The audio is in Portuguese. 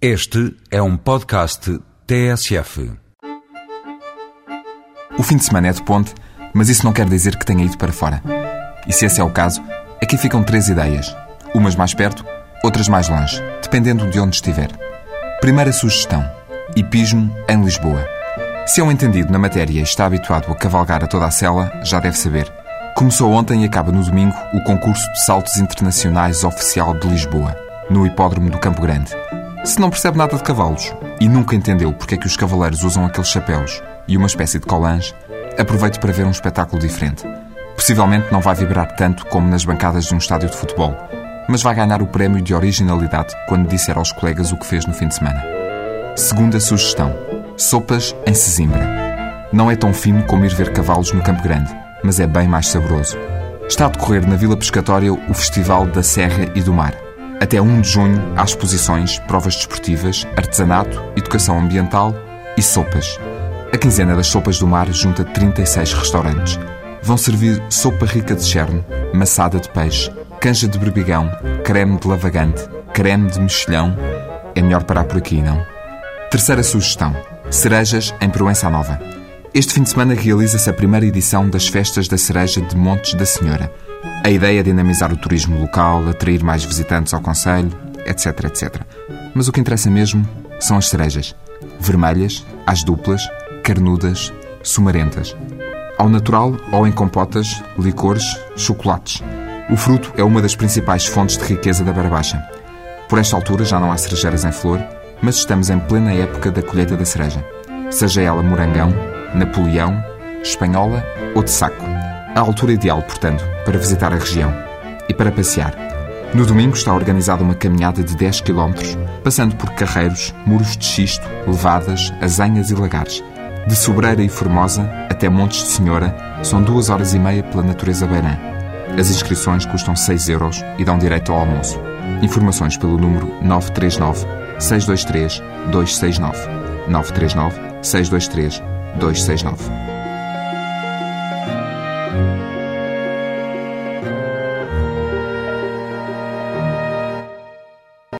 Este é um podcast TSF. O fim de semana é de ponte, mas isso não quer dizer que tenha ido para fora. E se esse é o caso, aqui ficam três ideias. Umas mais perto, outras mais longe, dependendo de onde estiver. Primeira sugestão: hipismo em Lisboa. Se é um entendido na matéria e está habituado a cavalgar a toda a cela, já deve saber. Começou ontem e acaba no domingo o concurso de saltos internacionais oficial de Lisboa, no hipódromo do Campo Grande. Se não percebe nada de cavalos e nunca entendeu porque é que os cavaleiros usam aqueles chapéus e uma espécie de colãs, aproveite para ver um espetáculo diferente. Possivelmente não vai vibrar tanto como nas bancadas de um estádio de futebol, mas vai ganhar o prémio de originalidade quando disser aos colegas o que fez no fim de semana. Segunda sugestão: sopas em Sesimbra. Não é tão fino como ir ver cavalos no Campo Grande, mas é bem mais saboroso. Está a decorrer na Vila Pescatória o Festival da Serra e do Mar. Até 1 de junho há exposições, provas desportivas, artesanato, educação ambiental e sopas. A quinzena das sopas do mar junta 36 restaurantes. Vão servir sopa rica de cherno, maçada de peixe, canja de berbigão, creme de lavagante, creme de mexilhão. É melhor parar por aqui, não? Terceira sugestão: cerejas em Proença Nova. Este fim de semana realiza-se a primeira edição das Festas da Cereja de Montes da Senhora. A ideia é dinamizar o turismo local, atrair mais visitantes ao Conselho, etc, etc. Mas o que interessa mesmo são as cerejas. Vermelhas, às duplas, carnudas, sumarentas. Ao natural ou em compotas, licores, chocolates. O fruto é uma das principais fontes de riqueza da Beira Baixa. Por esta altura já não há cerejeiras em flor, mas estamos em plena época da colheita da cereja. Seja ela morangão, napoleão, espanhola ou de saco. A altura ideal, portanto, para visitar a região e para passear. No domingo está organizada uma caminhada de 10 km, passando por carreiros, muros de xisto, levadas, azanhas e lagares. De Sobreira e Formosa até Montes de Senhora são duas horas e meia pela natureza beirã. As inscrições custam 6 euros e dão direito ao almoço. Informações pelo número 939 623 269 939 623 269 Bye.